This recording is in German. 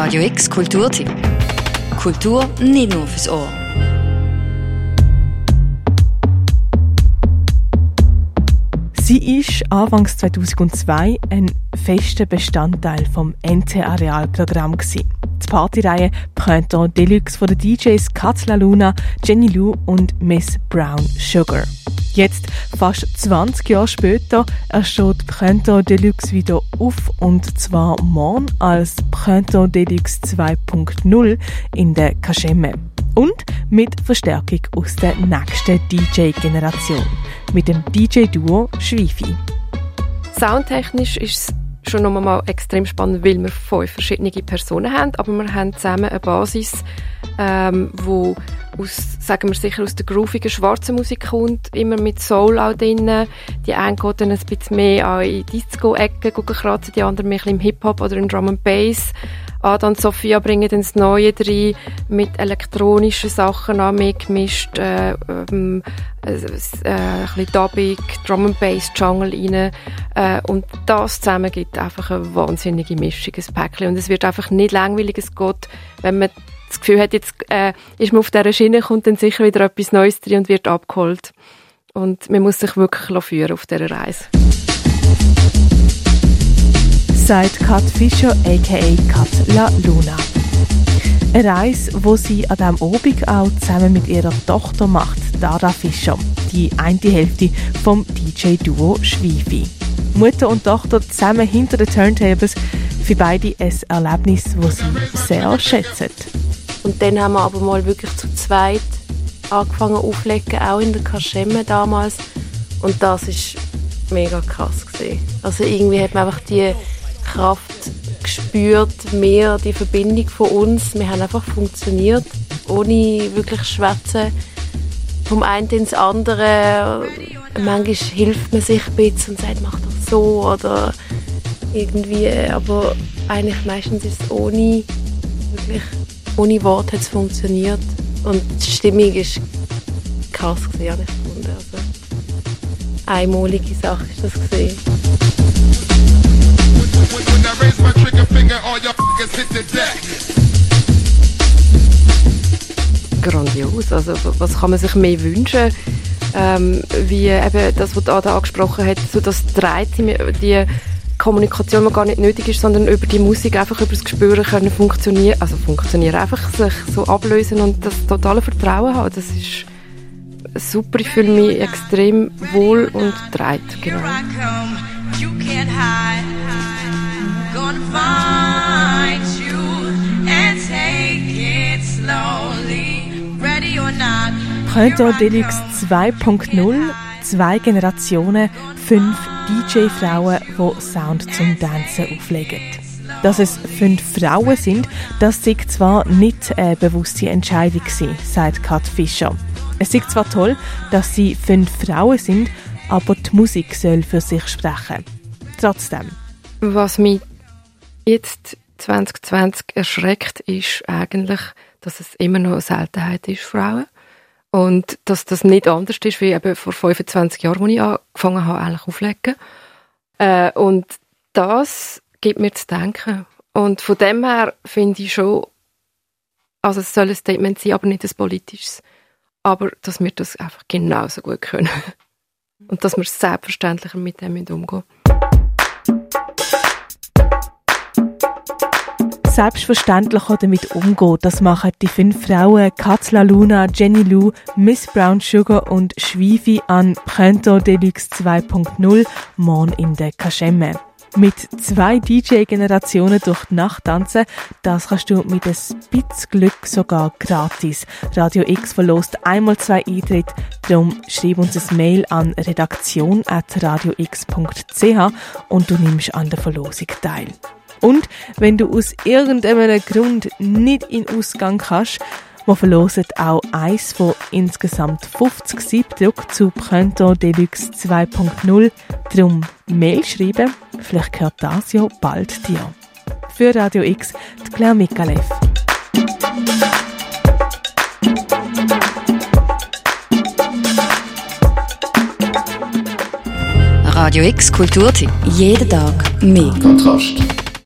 Radio X Kulturtipp. Kultur nicht nur fürs Ohr. Sie ist Anfangs 2002 ein fester Bestandteil vom NT-Areal-Programm. Die Partyreihe Printemps Deluxe von den DJs Katla Luna, Jenny Lou und Miss Brown Sugar. Jetzt, fast 20 Jahre später, ersteht Printemps Deluxe wieder auf und zwar morgen als Printemps Deluxe 2.0 in der Kaschemme. Und mit Verstärkung aus der nächsten DJ-Generation, mit dem DJ-Duo Schwifi. Soundtechnisch ist es schon noch mal extrem spannend, weil wir fünf verschiedene Personen haben, aber wir haben zusammen eine Basis, ähm, aus, sagen wir sicher, aus der groovigen schwarzen Musik kommt, immer mit Soul auch drin. Die einen gehen dann ein bisschen mehr in die Disco-Ecke kratzen, die anderen mehr im Hip-Hop oder in Drum and Bass. Ada und Sophia bringen dann das Neue rein, mit elektronischen Sachen an, mehr gemischt, äh, ähm, äh, äh, ein bisschen Dubbing, Drum and Bass, Jungle rein. Äh, und das zusammen gibt einfach eine wahnsinnige Mischung, ein Päckchen. Und es wird einfach nicht langweilig, es geht, wenn man das Gefühl hat, jetzt äh, ist man auf dieser Schiene, kommt dann sicher wieder etwas Neues drin und wird abgeholt. Und man muss sich wirklich führen auf dieser Reise. Sagt Kat Fischer, a.k.a. Kat La Luna. Eine Reise, wo sie an diesem Abend auch zusammen mit ihrer Tochter macht, Dara Fischer, die eine Hälfte vom DJ-Duo Schwifi. Mutter und Tochter zusammen hinter den Turntables, für beide ein Erlebnis, das sie sehr schätzen. Und dann haben wir aber mal wirklich zu zweit angefangen aufzulegen, auch in der Kaschemme damals. Und das ist mega krass gewesen. Also irgendwie hat man einfach die Kraft gespürt, mehr die Verbindung von uns. Wir haben einfach funktioniert, ohne wirklich schwätzen. Vom einen ins andere. Manchmal hilft man sich ein bisschen und sagt, mach doch so oder irgendwie. Aber eigentlich meistens ist es ohne wirklich ohne Wort hat es funktioniert. Und die Stimmung ist krass gewesen, habe ich gefunden. Also, einmalige Sache ist das gesehen. Grandios. Also was kann man sich mehr wünschen? Ähm, wie eben das, was Ada angesprochen hat, so das dreht die Kommunikation, die gar nicht nötig ist, sondern über die Musik einfach über das Gespüren können funktionieren, also funktionieren, einfach sich so ablösen und das totale Vertrauen haben. Das ist super, ich fühle mich extrem wohl und dreit, genau. Printemps Deluxe 2.0, zwei Generationen, fünf DJ-Frauen, die Sound zum Tanzen auflegen. Dass es fünf Frauen sind, das ist zwar nicht eine bewusste Entscheidung gewesen, sagt Kat Fischer. Es ist zwar toll, dass sie fünf Frauen sind, aber die Musik soll für sich sprechen. Trotzdem. Was mich jetzt 2020 erschreckt, ist eigentlich, dass es immer noch eine Seltenheit ist, Frauen. Und dass das nicht anders ist, wie eben vor 25 Jahren, als ich angefangen habe, eigentlich aufzulegen. Äh, und das gibt mir zu denken. Und von dem her finde ich schon, also es soll ein Statement sein, aber nicht ein politisches. Aber dass wir das einfach genauso gut können. Und dass wir selbstverständlich mit dem umgehen selbstverständlicher damit umgehen. Das machen die fünf Frauen Katla Luna, Jenny Lou, Miss Brown Sugar und Schwifi an Printemps Deluxe 2.0 morgen in der Kaschemme. Mit zwei DJ-Generationen durch die Nacht tanzen, das kannst du mit ein bisschen Glück sogar gratis. Radio X verlost einmal zwei Eintritte, darum schreib uns ein Mail an redaktion.radiox.ch und du nimmst an der Verlosung teil. Und wenn du aus irgendeinem Grund nicht in Ausgang kannst, wir verlosen auch eins von insgesamt 50 Siebdruck zu Printemps Deluxe 2.0. Darum Mail schreiben, vielleicht gehört das ja bald dir. Für Radio X, die Claire Mikalev. Radio X Kulturtipp. Jeden Tag mehr. Kontrast.